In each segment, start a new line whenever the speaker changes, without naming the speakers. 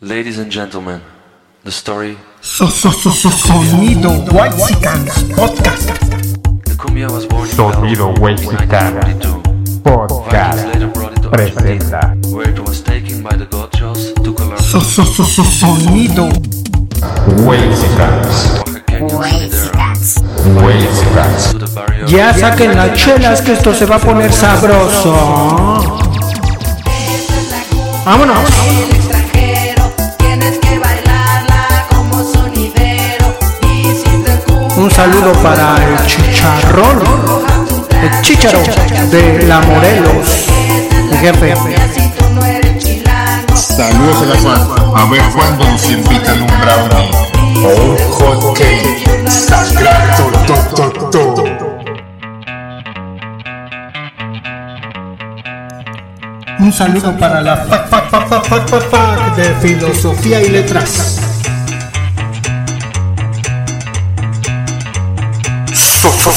Ladies and gentlemen, the story.
So, so, so, so, sonido White Podcast.
The cumbia was born in
Sonido
1942.
Podcast presenta
where it was taken by the Gauchos to Colombia.
So, so, so, so, sonido.
Barrio.
Ya saquen las chelas que esto se va a poner sabroso. Vámonos. Un saludo para el chicharrón. El chicharo de la Morelos. Mi jefe.
Saludos a la Juan. A ver cuándo nos invitan un brownie o un hot cake. Sagrado, to, to, to.
Un saludo para la fac, fac, fac, fac, fac, fac de filosofía y letras.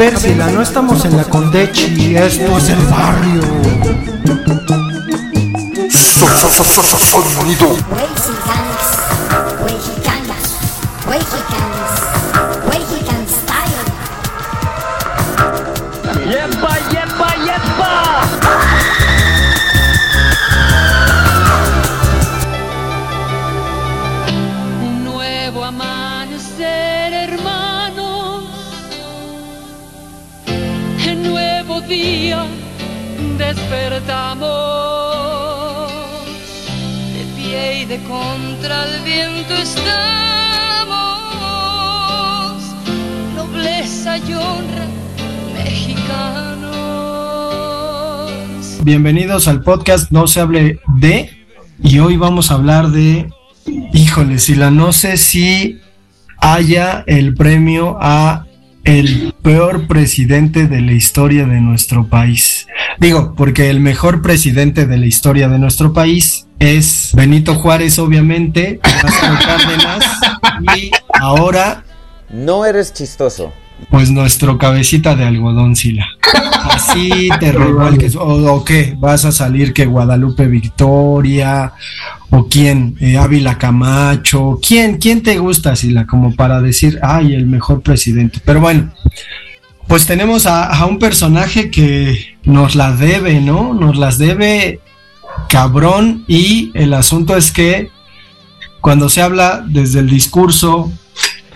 Ver, no estamos en la Condechi, esto es el barrio.
So, so, so, so, so, Sonido
día despertamos. De pie y de contra el viento estamos. Nobleza y honra, mexicanos.
Bienvenidos al podcast No se hable de. Y hoy vamos a hablar de. Híjole, si la no sé si haya el premio a el peor presidente de la historia de nuestro país. Digo, porque el mejor presidente de la historia de nuestro país es Benito Juárez, obviamente, Lázaro Cárdenas, y ahora
No eres chistoso.
pues nuestro cabecita de algodón, Sila. Así te revuelques. O, o qué? ¿Vas a salir que Guadalupe Victoria? ¿O quién? Eh, Ávila Camacho. ¿Quién? ¿Quién te gusta, Sila? Como para decir, ay, el mejor presidente. Pero bueno, pues tenemos a, un personaje que nos la debe, ¿no? Nos las debe cabrón. Y el asunto es que cuando se habla desde el discurso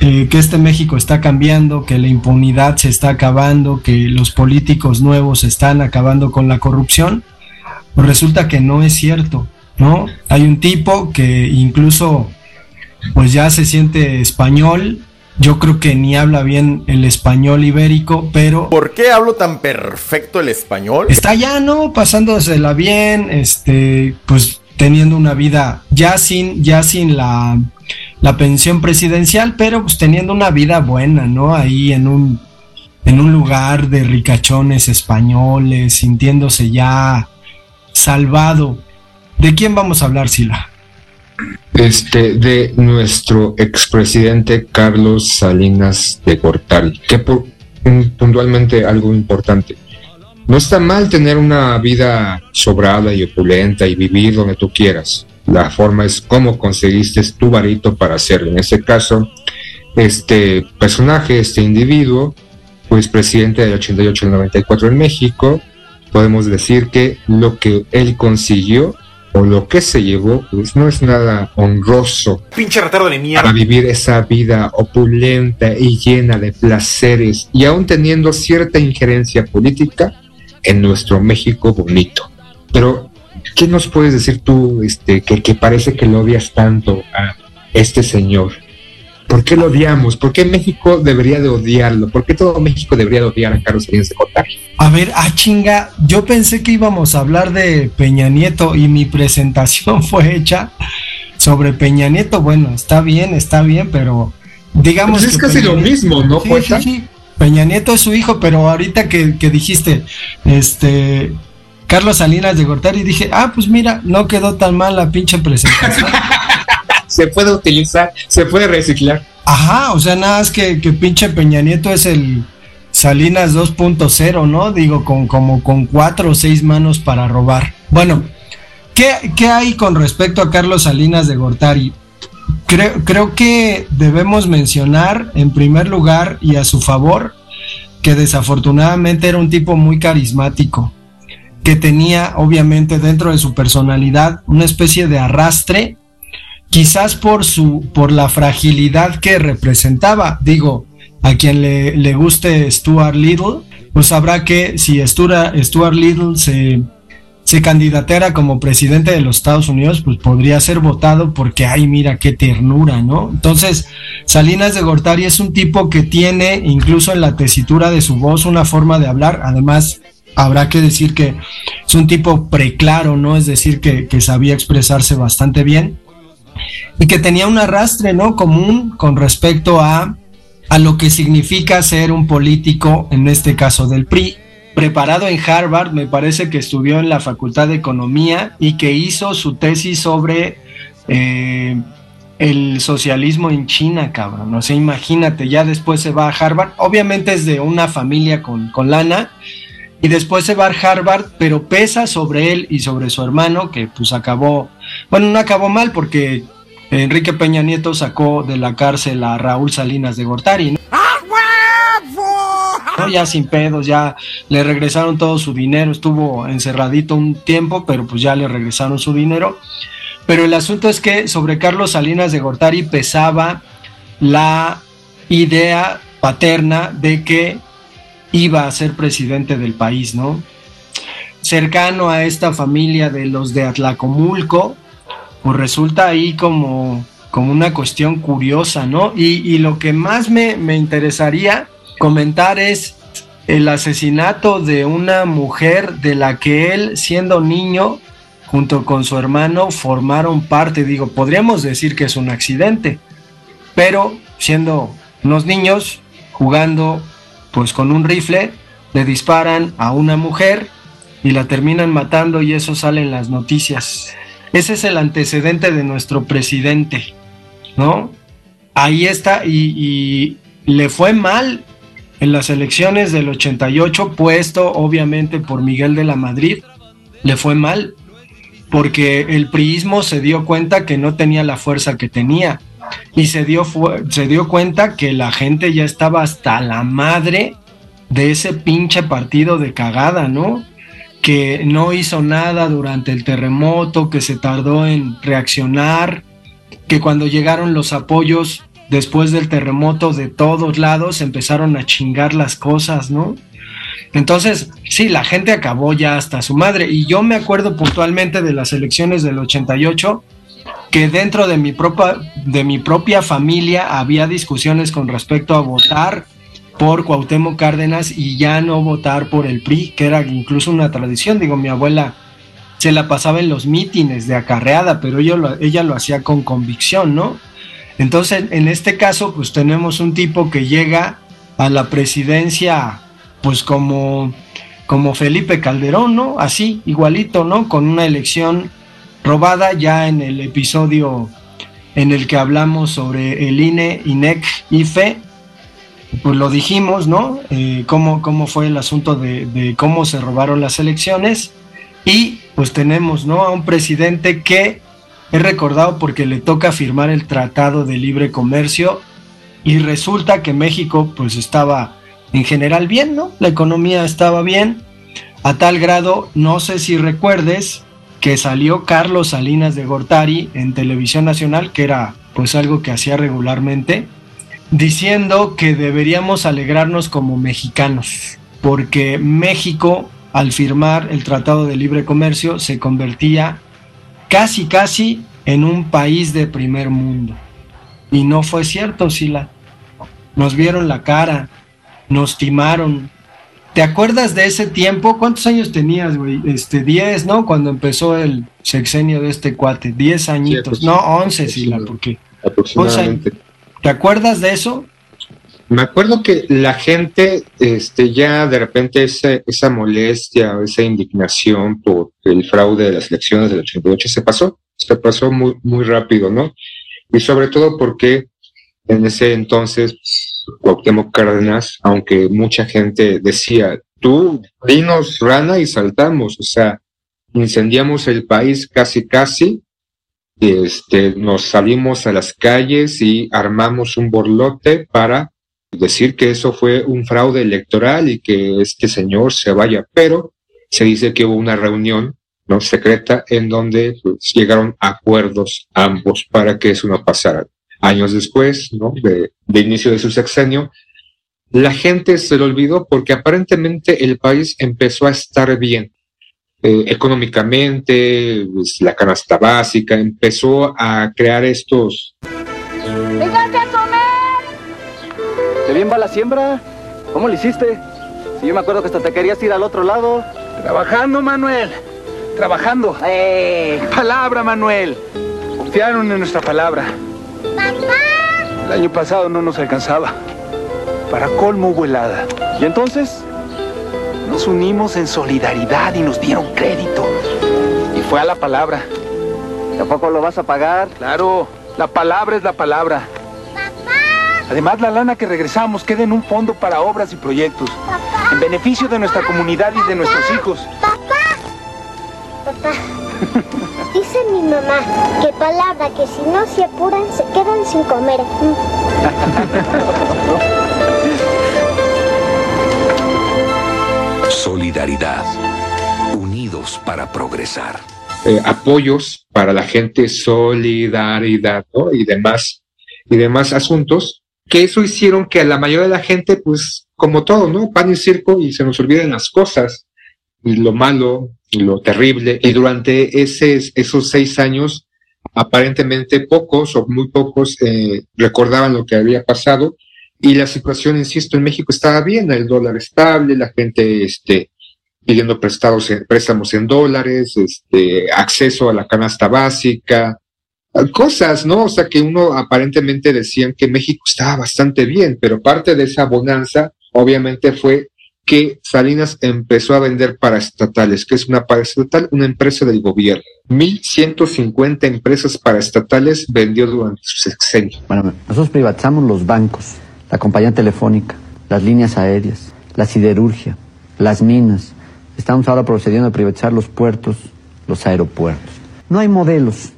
eh, que este México está cambiando, que la impunidad se está acabando, que los políticos nuevos están acabando con la corrupción, pues resulta que no es cierto, ¿no? Hay un tipo que incluso pues ya se siente español, yo creo que ni habla bien el español ibérico, pero
¿Por qué hablo tan perfecto el español?
está ya, ¿no? Pasándosela bien, este, pues teniendo una vida ya sin, ya sin la, la pensión presidencial, pero pues teniendo una vida buena, ¿no? Ahí en un, en un lugar de ricachones españoles, sintiéndose ya salvado. ¿De quién vamos a hablar, Sila?
Este, de nuestro expresidente Carlos Salinas de Gortari, que por, un- puntualmente algo importante. No está mal tener una vida sobrada y opulenta y vivir donde tú quieras. La forma es cómo conseguiste tu varito para hacerlo. En este caso, este personaje, este individuo, pues presidente del 88 al 94 en México, podemos decir que lo que él consiguió o lo que se llevó, pues no es nada honroso
Pinche retardo de
para
mierda.
vivir esa vida opulenta y llena de placeres y aún teniendo cierta injerencia política en nuestro México bonito. Pero, ¿qué nos puedes decir tú este, que, que parece que lo odias tanto a este señor? ¿Por qué lo odiamos? ¿Por qué México debería de odiarlo? ¿Por qué todo México debería de odiar a Carlos Salinas de Gortari?
A ver, ah chinga, yo pensé que íbamos a hablar de Peña Nieto y mi presentación fue hecha sobre Peña Nieto. Bueno, está bien, está bien, pero digamos
Pues es
que
casi
Peña
lo
Nieto-
mismo, ¿no,
sí, sí. Peña Nieto es su hijo, pero ahorita que, que dijiste, este, Carlos Salinas de Gortari, dije, ah, pues mira, no quedó tan mal la pinche presentación.
Se puede utilizar, se puede reciclar.
Ajá, o sea, nada más que, que pinche Peña Nieto es el Salinas 2.0, ¿no? Digo, con como con cuatro o seis manos para robar. Bueno, ¿qué, qué hay con respecto a Carlos Salinas de Gortari? Creo, creo que debemos mencionar en primer lugar y a su favor que desafortunadamente era un tipo muy carismático, que tenía obviamente dentro de su personalidad una especie de arrastre quizás por su por la fragilidad que representaba digo a quien le, le guste Stuart Little pues sabrá que si Stuart, Stuart Little se se candidatera como presidente de los Estados Unidos, pues podría ser votado porque, ay, mira qué ternura, ¿no? Entonces, Salinas de Gortari es un tipo que tiene, incluso en la tesitura de su voz, una forma de hablar. Además, habrá que decir que es un tipo preclaro, ¿no? Es decir, que, que sabía expresarse bastante bien y que tenía un arrastre, ¿no? Común con respecto a, a lo que significa ser un político, en este caso del PRI, preparado en Harvard, me parece que estudió en la Facultad de Economía y que hizo su tesis sobre eh, el socialismo en China, cabrón. O sea, imagínate, ya después se va a Harvard. Obviamente es de una familia con, con lana. Y después se va a Harvard, pero pesa sobre él y sobre su hermano, que pues acabó, bueno, no acabó mal porque Enrique Peña Nieto sacó de la cárcel a Raúl Salinas de Gortari. ¿no? ¿no? Ya sin pedos, ya le regresaron todo su dinero, estuvo encerradito un tiempo, pero pues ya le regresaron su dinero. Pero el asunto es que sobre Carlos Salinas de Gortari pesaba la idea paterna de que iba a ser presidente del país, ¿no? Cercano a esta familia de los de Atlacomulco, pues resulta ahí como, como una cuestión curiosa, ¿no? Y, lo que más me, me interesaría comentar es el asesinato de una mujer de la que él, siendo niño, junto con su hermano, formaron parte. Digo, podríamos decir que es un accidente, pero siendo unos niños jugando pues con un rifle, le disparan a una mujer y la terminan matando y eso sale en las noticias. Ese es el antecedente de nuestro presidente, ¿no? Ahí está y, le fue mal en las elecciones del 88, puesto obviamente por Miguel de la Madrid, le fue mal, porque el priismo se dio cuenta que no tenía la fuerza que tenía y se dio, se dio cuenta que la gente ya estaba hasta la madre de ese pinche partido de cagada, ¿no? Que no hizo nada durante el terremoto, que se tardó en reaccionar, que cuando llegaron los apoyos después del terremoto de todos lados empezaron a chingar las cosas, ¿no? Entonces, sí, la gente acabó ya hasta su madre. Y yo me acuerdo puntualmente de las elecciones del 88, que dentro de mi, propia, de mi propia familia había discusiones con respecto a votar por Cuauhtémoc Cárdenas y ya no votar por el PRI, que era incluso una tradición. Digo, mi abuela se la pasaba en los mítines de acarreada, pero ella lo, ella lo hacía con convicción, ¿no? Entonces, en este caso, pues tenemos un tipo que llega a la presidencia, pues como, como Felipe Calderón, ¿no? Así, igualito, ¿no? Con una elección robada ya en el episodio en el que hablamos sobre el INE, INEC, IFE, pues lo dijimos, ¿no? Eh, cómo, cómo fue el asunto de, de cómo se robaron las elecciones. Y pues tenemos, ¿no? A un presidente que es recordado porque le toca firmar el Tratado de Libre Comercio y resulta que México pues estaba en general bien, ¿no? La economía estaba bien, a tal grado, no sé si recuerdes, que salió Carlos Salinas de Gortari en televisión nacional, que era pues algo que hacía regularmente, diciendo que deberíamos alegrarnos como mexicanos, porque México al firmar el Tratado de Libre Comercio se convertía casi casi en un país de primer mundo. Y no fue cierto, Sila. Nos vieron la cara, nos timaron. ¿Te acuerdas de ese tiempo? ¿Cuántos años tenías, güey? Este, 10, ¿no? Cuando empezó el sexenio de este cuate. 10 añitos.
Sí,
no, 11, Sila, porque...
Aproximadamente.
¿Te acuerdas de eso?
Me acuerdo que la gente, este, ya de repente esa, esa molestia, esa indignación por el fraude de las elecciones del 88 se pasó, se pasó muy, muy rápido, ¿no? Y sobre todo porque en ese entonces Cuauhtémoc Cárdenas, aunque mucha gente decía, tú dinos rana y saltamos, o sea, incendiamos el país casi casi, este, nos salimos a las calles y armamos un borlote para decir que eso fue un fraude electoral y que este señor se vaya, pero se dice que hubo una reunión no secreta en donde pues, llegaron acuerdos ambos para que eso no pasara. Años después, de, de inicio de su sexenio, la gente se lo olvidó porque aparentemente el país empezó a estar bien. Eh, económicamente, pues, la canasta básica, empezó a crear estos
¡Véngase a comer!
¿Qué bien va la siembra? ¿Cómo lo hiciste? Si yo me acuerdo que hasta te querías ir al otro lado.
Trabajando, Manuel. Trabajando.
¡Eh!
Palabra, Manuel. Confiaron en nuestra palabra.
¡Papá!
El año pasado no nos alcanzaba. Para colmo hubo helada.
¿Y entonces?
Nos unimos en solidaridad y nos dieron crédito. Y fue a la palabra.
¿Tampoco lo vas a pagar?
Claro, la palabra es la palabra.
¡Papá!
Además, la lana que regresamos queda en un fondo para obras y proyectos.
¡Papá!
En beneficio de nuestra comunidad y de nuestros hijos.
¡Papá! Papá, dice mi mamá que palabra que si no se apuran se quedan sin comer.
Solidaridad. Unidos para progresar.
eh, apoyos para la gente, solidaridad, ¿no? Y demás, y demás asuntos, que eso hicieron que a la mayoría de la gente, pues, como todo, ¿no? Pan y circo y se nos olviden las cosas, y lo malo, y lo terrible, y durante esos seis años, aparentemente pocos o muy pocos eh, recordaban lo que había pasado, y la situación, insisto, en México estaba bien, el dólar estable, la gente, este, pidiendo prestados, préstamos en dólares, este, acceso a la canasta básica, cosas, ¿no? O sea, que uno aparentemente decían que México estaba bastante bien, pero parte de esa bonanza, obviamente, fue que Salinas empezó a vender paraestatales, que es una paraestatal, una empresa del gobierno. 1.150 empresas paraestatales vendió durante su sexenio.
Bueno, nosotros privatizamos los bancos, la compañía telefónica, las líneas aéreas, la siderurgia, las minas. Estamos ahora procediendo a privatizar los puertos, los aeropuertos. No hay modelos.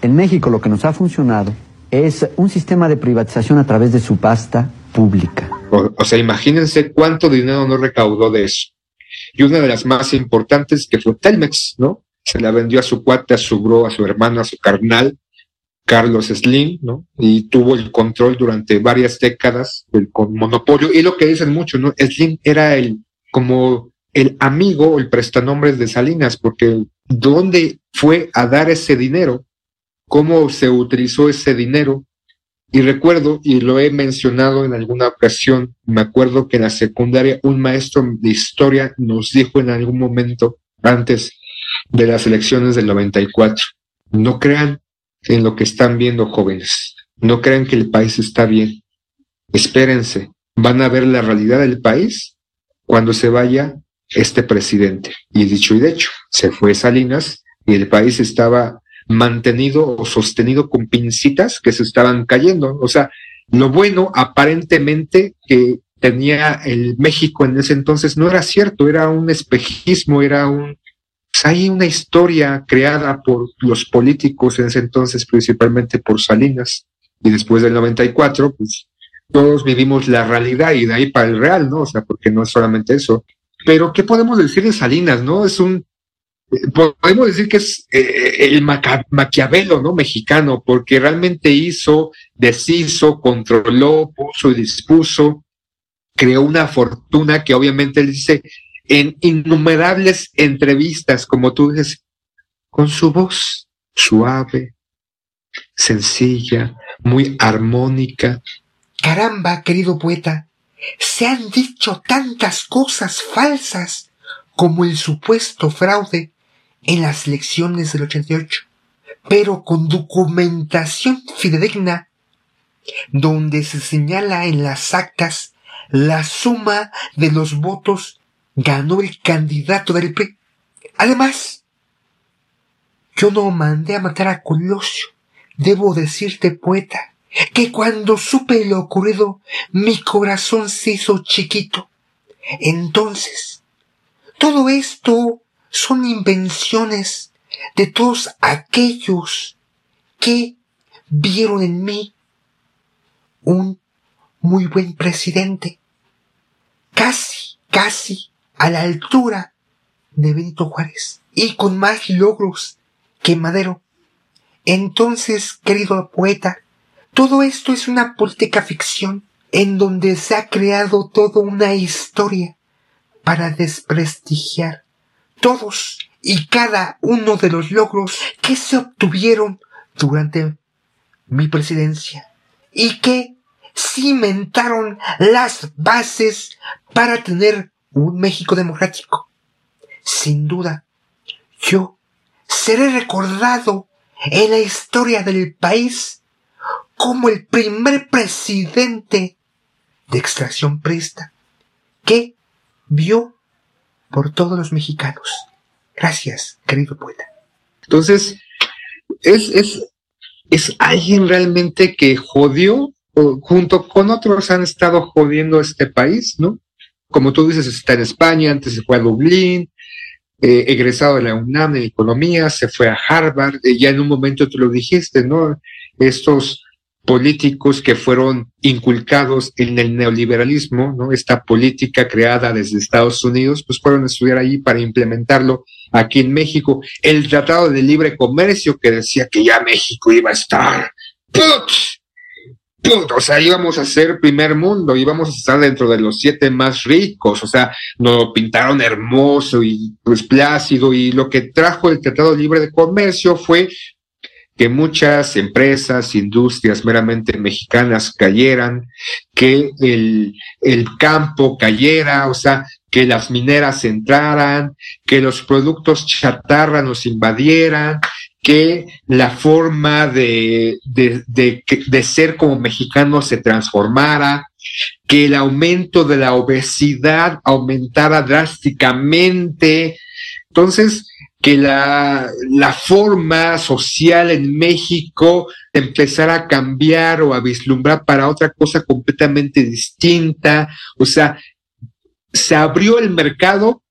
En México lo que nos ha funcionado es un sistema de privatización a través de subasta pública.
O, sea, imagínense cuánto dinero no recaudó de eso. Y una de las más importantes que fue Telmex, ¿no? Se la vendió a su cuate, a su bro, a su hermano, a su carnal, Carlos Slim, ¿no? Y tuvo el control durante varias décadas del monopolio. Y lo que dicen mucho, ¿no? Slim era el, como el amigo o el prestanombres de Salinas, porque ¿dónde fue a dar ese dinero? ¿Cómo se utilizó ese dinero? Y recuerdo, y lo he mencionado en alguna ocasión, me acuerdo que en la secundaria un maestro de historia nos dijo en algún momento antes de las elecciones del 94, no crean en lo que están viendo jóvenes, no crean que el país está bien, espérense, van a ver la realidad del país cuando se vaya este presidente. Y dicho y de hecho, se fue Salinas y el país estaba mantenido o sostenido con pincitas que se estaban cayendo. O sea, lo bueno aparentemente que tenía el México en ese entonces no era cierto, era un espejismo, era un... Pues hay una historia creada por los políticos en ese entonces, principalmente por Salinas, y después del 94, pues todos vivimos la realidad y de ahí para el real, ¿no? O sea, porque no es solamente eso. Pero, ¿qué podemos decir de Salinas, no? Es un, podemos decir que es eh, el Maca Maquiavelo, ¿no? Mexicano, porque realmente hizo, deshizo, controló, puso y dispuso, creó una fortuna que obviamente él dice en innumerables entrevistas, como tú dices, con su voz suave, sencilla, muy armónica.
Caramba, querido poeta, se han dicho tantas cosas falsas como el supuesto fraude en las elecciones del 88, pero con documentación fidedigna donde se señala en las actas la suma de los votos ganó el candidato del PRI. Además, yo no mandé a matar a Colosio. Debo decirte, poeta, que cuando supe lo ocurrido, mi corazón se hizo chiquito. Entonces, todo esto son invenciones de todos aquellos que vieron en mí un muy buen presidente, casi, casi a la altura de Benito Juárez y con más logros que Madero. Entonces, querido poeta, todo esto es una política ficción en donde se ha creado toda una historia para desprestigiar todos y cada uno de los logros que se obtuvieron durante mi presidencia y que cimentaron las bases para tener un México democrático. Sin duda, yo seré recordado en la historia del país como el primer presidente de extracción presta que vio por todos los mexicanos. Gracias, querido poeta.
Entonces, es, es, es alguien realmente que jodió, junto con otros han estado jodiendo este país, ¿no? Como tú dices, está en España, antes se fue a Dublín, eh, egresado de la UNAM en economía, se fue a Harvard, eh, ya en un momento tú lo dijiste, ¿no? Estos políticos que fueron inculcados en el neoliberalismo, ¿no? Esta política creada desde Estados Unidos, pues fueron a estudiar ahí para implementarlo aquí en México. El Tratado de Libre Comercio que decía que ya México iba a estar, ¡put! O sea, íbamos a ser primer mundo, íbamos a estar dentro de los siete más ricos, o sea, nos pintaron hermoso y pues plácido. Y lo que trajo el Tratado Libre de Comercio fue que muchas empresas, industrias meramente mexicanas cayeran, que el, el campo cayera, o sea, que las mineras entraran, que los productos chatarra nos invadieran, que la forma de, de, de, ser como mexicano se transformara, que el aumento de la obesidad aumentara drásticamente. Entonces, que la, la, forma social en México empezara a cambiar o a vislumbrar para otra cosa completamente distinta. O sea, se abrió el mercado,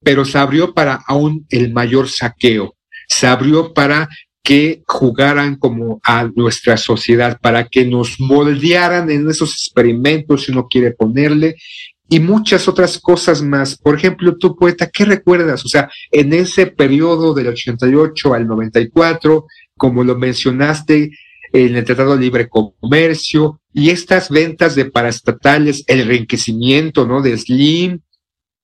pero se abrió para aún el mayor saqueo. Se abrió para que jugaran como a nuestra sociedad, para que nos moldearan en esos experimentos, si uno quiere ponerle, y muchas otras cosas más. Por ejemplo, tú, poeta, ¿qué recuerdas? O sea, en ese periodo del 88 al 94, como lo mencionaste, en el Tratado de Libre Comercio y estas ventas de paraestatales, el enriquecimiento, ¿no? De Slim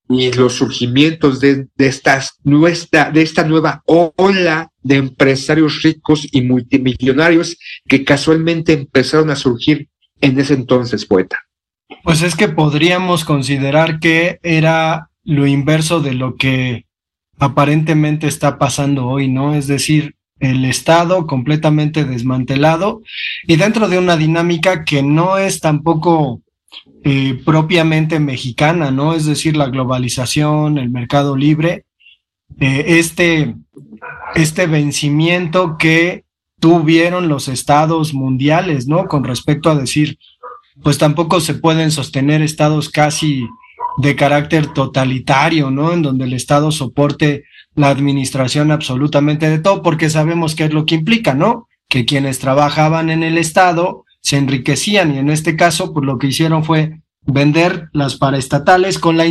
y los surgimientos de, de, estas, nuestra, de esta nueva ola de empresarios ricos y multimillonarios que casualmente empezaron a surgir en ese entonces, poeta.
Pues es que podríamos considerar que era lo inverso de lo que aparentemente está pasando hoy, ¿no? Es decir, el Estado completamente desmantelado y dentro de una dinámica que no es tampoco eh, propiamente mexicana, ¿no? Es decir, la globalización, el mercado libre, eh, este, este vencimiento que tuvieron los estados mundiales, ¿no? Con respecto a decir, pues tampoco se pueden sostener estados casi de carácter totalitario, ¿no? En donde el Estado soporte la administración absolutamente de todo, porque sabemos qué es lo que implica, ¿no? Que quienes trabajaban en el Estado se enriquecían y en este caso, pues lo que hicieron fue vender las paraestatales con la,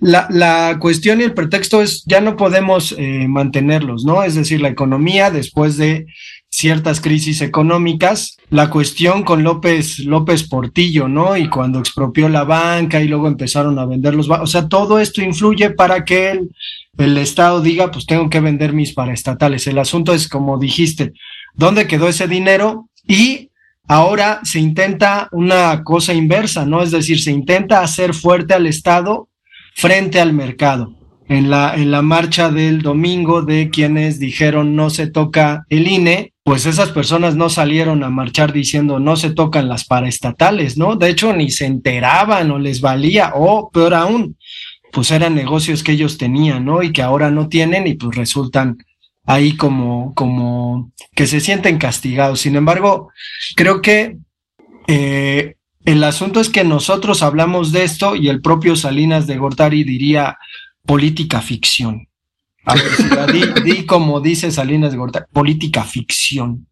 la, la cuestión y el pretexto es ya no podemos eh, mantenerlos, ¿no? Es decir, la economía después de ciertas crisis económicas, la cuestión con López, López Portillo, ¿no? Y cuando expropió la banca y luego empezaron a vender los, o sea, todo esto influye para que el, el Estado diga, pues tengo que vender mis paraestatales. El asunto es, como dijiste, ¿dónde quedó ese dinero? Y ahora se intenta una cosa inversa, ¿no? Es decir, se intenta hacer fuerte al Estado frente al mercado. En la, marcha del domingo de quienes dijeron no se toca el INE, pues esas personas no salieron a marchar diciendo no se tocan las paraestatales, ¿no? De hecho, ni se enteraban o les valía, o peor aún, pues eran negocios que ellos tenían, ¿no? Y que ahora no tienen y pues resultan ahí como, como que se sienten castigados. Sin embargo, creo que eh, el asunto es que nosotros hablamos de esto y el propio Salinas de Gortari diría política ficción. A ver, di, di como dice Salinas de Gortari, política ficción.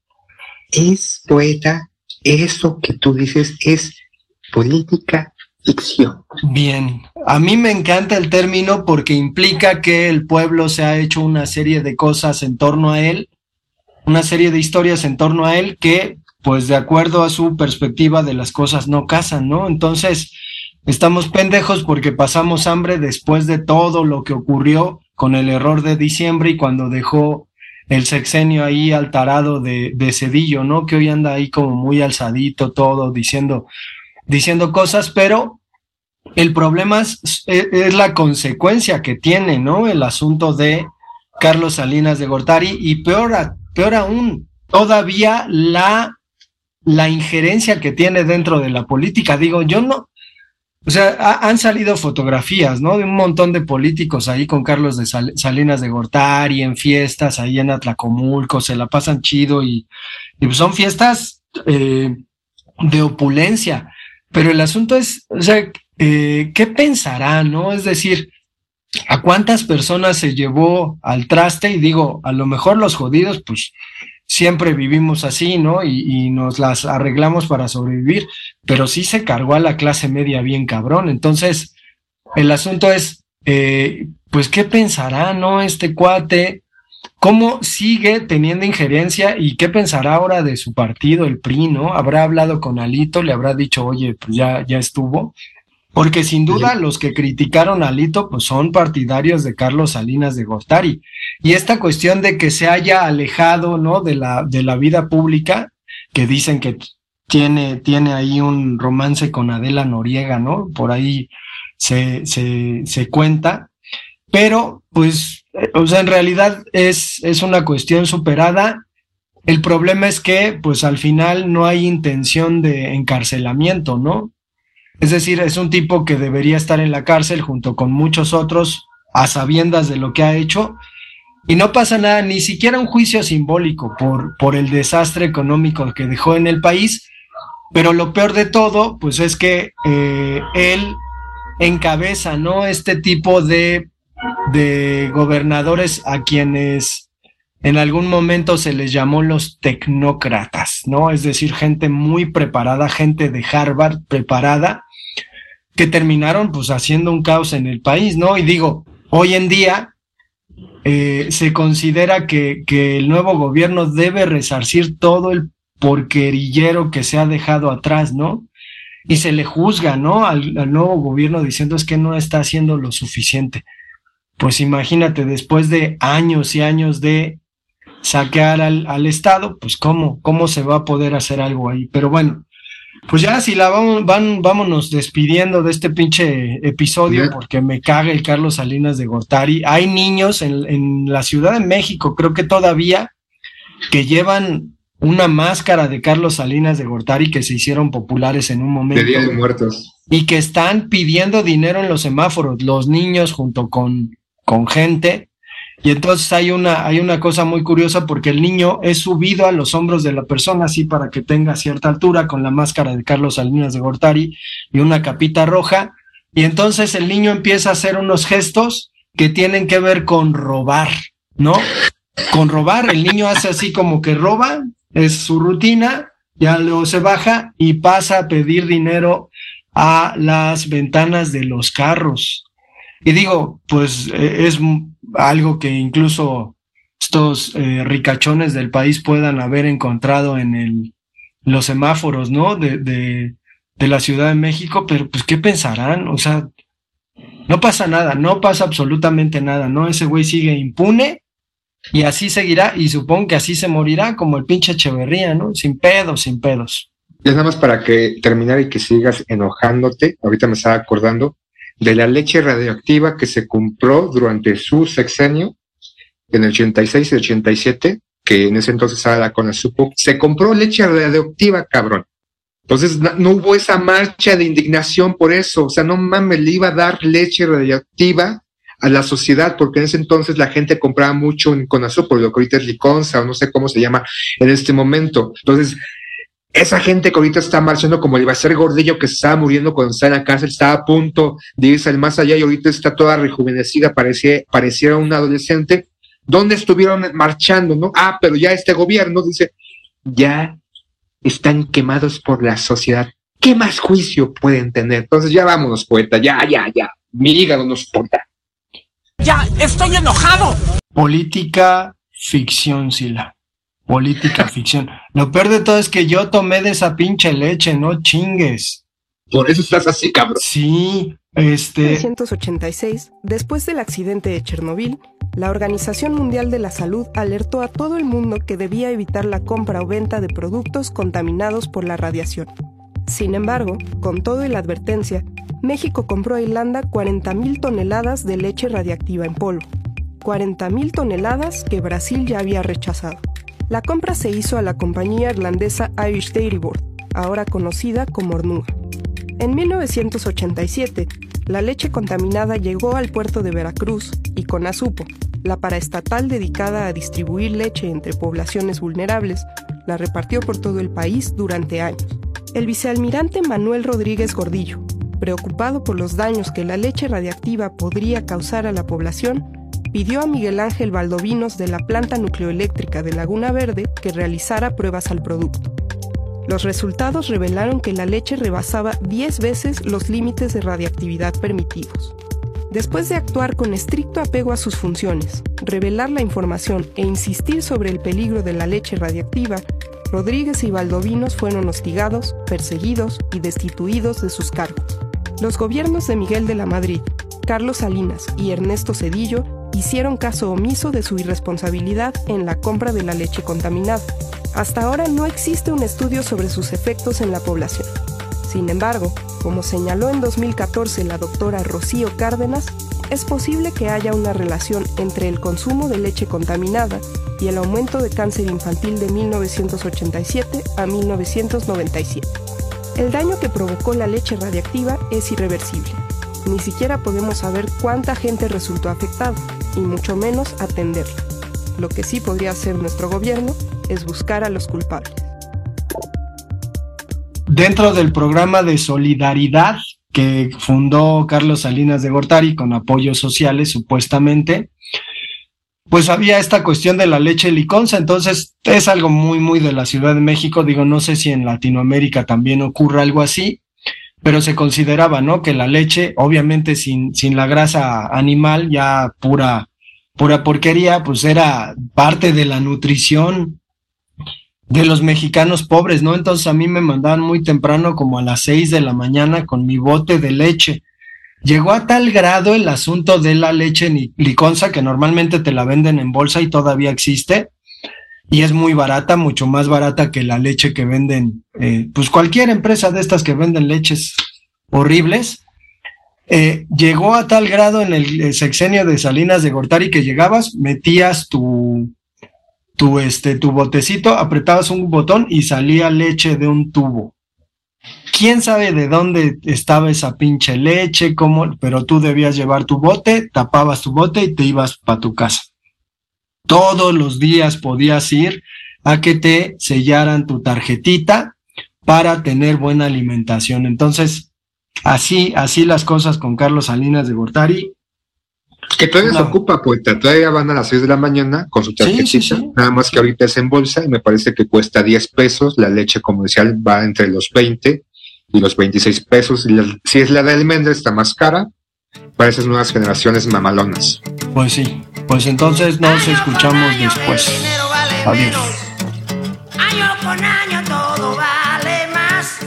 Es poeta, eso que tú dices es política
Bien, a mí me encanta el término porque implica que el pueblo se ha hecho una serie de cosas en torno a él, una serie de historias en torno a él que, pues de acuerdo a su perspectiva de las cosas no casan, ¿no? Entonces, estamos pendejos porque pasamos hambre después de todo lo que ocurrió con el error de diciembre y cuando dejó el sexenio ahí altarado de, de Cedillo, ¿no? Que hoy anda ahí como muy alzadito todo, diciendo, diciendo cosas, pero el problema es, la consecuencia que tiene, ¿no? El asunto de Carlos Salinas de Gortari y peor, a- peor aún, todavía la, la injerencia que tiene dentro de la política. Digo, yo no, o sea, ha- han salido fotografías, ¿no? De un montón de políticos ahí con Carlos de Sal- Salinas de Gortari en fiestas ahí en Atlacomulco, se la pasan chido y, y pues son fiestas eh, de opulencia. Pero el asunto es, o sea, eh, ¿qué pensará, no? Es decir, ¿a cuántas personas se llevó al traste? Y digo, a lo mejor los jodidos, pues siempre vivimos así, ¿no? Y, nos las arreglamos para sobrevivir, pero sí se cargó a la clase media bien cabrón. Entonces, el asunto es, eh, pues, ¿qué pensará, no? Este cuate, ¿cómo sigue teniendo injerencia y qué pensará ahora de su partido, el PRI, ¿no? Habrá hablado con Alito, le habrá dicho, oye, pues ya, ya estuvo. Porque sin duda los que criticaron a Alito pues son partidarios de Carlos Salinas de Gortari. Y esta cuestión de que se haya alejado, ¿no? De la, de la vida pública, que dicen que tiene, tiene ahí un romance con Adela Noriega, ¿no? Por ahí se, se, se cuenta. Pero, pues, eh, o sea, en realidad es, es una cuestión superada. El problema es que, pues, al final no hay intención de encarcelamiento, ¿no? Es decir, es un tipo que debería estar en la cárcel junto con muchos otros a sabiendas de lo que ha hecho y no pasa nada, ni siquiera un juicio simbólico por, por el desastre económico que dejó en el país, pero lo peor de todo, pues es que eh, él encabeza, ¿no? Este tipo de, de gobernadores a quienes en algún momento se les llamó los tecnócratas, ¿no? Es decir, gente muy preparada, gente de Harvard preparada, que terminaron pues haciendo un caos en el país, ¿no? Y digo, hoy en día eh, se considera que, que el nuevo gobierno debe resarcir todo el porquerillero que se ha dejado atrás, ¿no? Y se le juzga, ¿no? Al, al nuevo gobierno diciendo es que no está haciendo lo suficiente. Pues imagínate, después de años y años de saquear al, al Estado, pues cómo, cómo se va a poder hacer algo ahí. Pero bueno, pues ya si la vamos, van, vámonos despidiendo de este pinche episodio porque me caga el Carlos Salinas de Gortari. Hay niños en, en la Ciudad de México, creo que todavía, que llevan una máscara de Carlos Salinas de Gortari que se hicieron populares en un momento.
De Día de Muertos.
Y que están pidiendo dinero en los semáforos, los niños junto con, con gente. Y entonces hay una, hay una cosa muy curiosa porque el niño es subido a los hombros de la persona así para que tenga cierta altura con la máscara de Carlos Salinas de Gortari y una capita roja. Y entonces el niño empieza a hacer unos gestos que tienen que ver con robar, ¿no? Con robar, el niño hace así como que roba, es su rutina, ya luego se baja y pasa a pedir dinero a las ventanas de los carros. Y digo, pues eh, es algo que incluso estos eh, ricachones del país puedan haber encontrado en el, los semáforos, ¿no? De, de, la Ciudad de México, pero pues ¿qué pensarán? O sea, no pasa nada, no pasa absolutamente nada, ¿no? Ese güey sigue impune y así seguirá y supongo que así se morirá como el pinche Echeverría, ¿no? Sin pedos, sin pedos.
Ya nada más para que terminar y que sigas enojándote, ahorita me estaba acordando de la leche radioactiva que se compró durante su sexenio en el 86 y 87 que en ese entonces era la Conasupo, se compró leche radioactiva, cabrón. Entonces no hubo esa marcha de indignación por eso. O sea, no mames, le iba a dar leche radioactiva a la sociedad, porque en ese entonces la gente compraba mucho en Conasupo, lo que ahorita es Liconza o no sé cómo se llama en este momento. Entonces, esa gente que ahorita está marchando como el ser Gordillo que se estaba muriendo cuando estaba en la cárcel, estaba a punto de irse al más allá y ahorita está toda rejuvenecida, parecía, pareciera un adolescente. ¿Dónde estuvieron marchando? ¿No? Ah, pero ya este gobierno dice, ya están quemados por la sociedad. ¿Qué más juicio pueden tener? Entonces ya vámonos, poeta, ya, ya, ya. Mi hígado nos importa.
Ya, estoy enojado.
Política ficción, Sila. Política ficción. Lo peor de todo es que yo tomé de esa pinche leche, no chingues.
Por eso estás así, cabrón.
Sí, este.
1986, después del accidente de Chernobyl, la Organización Mundial de la Salud alertó a todo el mundo que debía evitar la compra o venta de productos contaminados por la radiación. Sin embargo, con todo y la advertencia, México compró a Irlanda 40.000 toneladas de leche radiactiva en polvo. 40.000 toneladas que Brasil ya había rechazado. La compra se hizo a la compañía irlandesa Irish Dairy Board, ahora conocida como Ornuga. En 1987, la leche contaminada llegó al puerto de Veracruz y Conasupo, la paraestatal dedicada a distribuir leche entre poblaciones vulnerables, la repartió por todo el país durante años. El vicealmirante Manuel Rodríguez Gordillo, preocupado por los daños que la leche radiactiva podría causar a la población, pidió a Miguel Ángel Valdovinos de la planta nucleoeléctrica de Laguna Verde que realizara pruebas al producto. Los resultados revelaron que la leche rebasaba 10 veces los límites de radiactividad permitidos. Después de actuar con estricto apego a sus funciones, revelar la información e insistir sobre el peligro de la leche radiactiva, Rodríguez y Valdovinos fueron hostigados, perseguidos y destituidos de sus cargos. Los gobiernos de Miguel de la Madrid, Carlos Salinas y Ernesto Cedillo hicieron caso omiso de su irresponsabilidad en la compra de la leche contaminada. Hasta ahora no existe un estudio sobre sus efectos en la población. Sin embargo, como señaló en 2014 la doctora Rocío Cárdenas, es posible que haya una relación entre el consumo de leche contaminada y el aumento de cáncer infantil de 1987 a 1997. El daño que provocó la leche radiactiva es irreversible. Ni siquiera podemos saber cuánta gente resultó afectada, y mucho menos atenderla. Lo que sí podría hacer nuestro gobierno es buscar a los culpables.
Dentro del programa de solidaridad que fundó Carlos Salinas de Gortari con apoyos sociales, supuestamente, pues había esta cuestión de la leche liconza, entonces es algo muy, muy de la Ciudad de México, digo, no sé si en Latinoamérica también ocurra algo así, pero se consideraba, ¿no? Que la leche, obviamente sin, sin la grasa animal, ya pura, pura porquería, pues era parte de la nutrición de los mexicanos pobres, ¿no? Entonces a mí me mandaban muy temprano, como a las seis de la mañana, con mi bote de leche. Llegó a tal grado el asunto de la leche liconza, que normalmente te la venden en bolsa y todavía existe, y es muy barata, mucho más barata que la leche que venden, eh, pues cualquier empresa de estas que venden leches horribles. Eh, llegó a tal grado en el eh, sexenio de Salinas de Gortari que llegabas, metías tu, tu, este, tu botecito, apretabas un botón y salía leche de un tubo. ¿Quién sabe de dónde estaba esa pinche leche? Cómo, pero tú debías llevar tu bote, tapabas tu bote y te ibas para tu casa. Todos los días podías ir a que te sellaran tu tarjetita para tener buena alimentación. Entonces, así, así las cosas con Carlos Salinas de Gortari.
Que todavía se ocupa, poeta. Todavía van a las 6 de la mañana con su tarjetita. Nada más que ahorita es en bolsa y me parece que cuesta 10 pesos. La leche comercial va entre los 20 y los 26 pesos. Y la- si es la de almendra, está más cara para esas nuevas generaciones mamalonas.
Pues sí, pues entonces nos escuchamos después. Adiós.
Año con año todo vale más.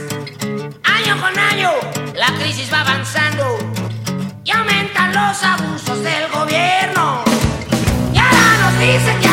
Año con año la crisis va avanzando y aumentan los abusos del gobierno. Y ahora nos dicen que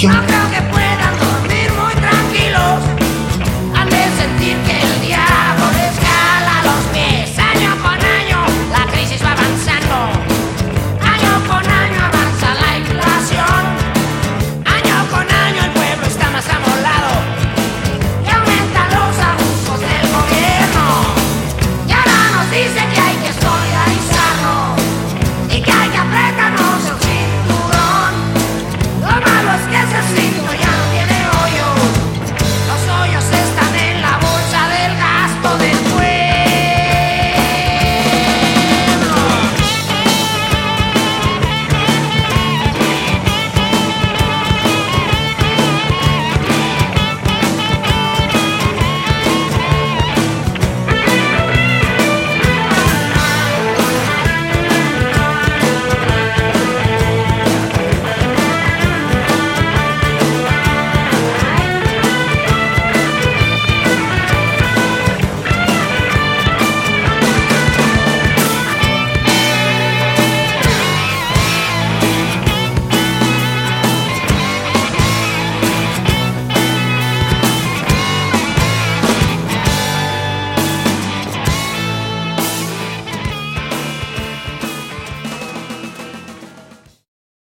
ciencia ficción.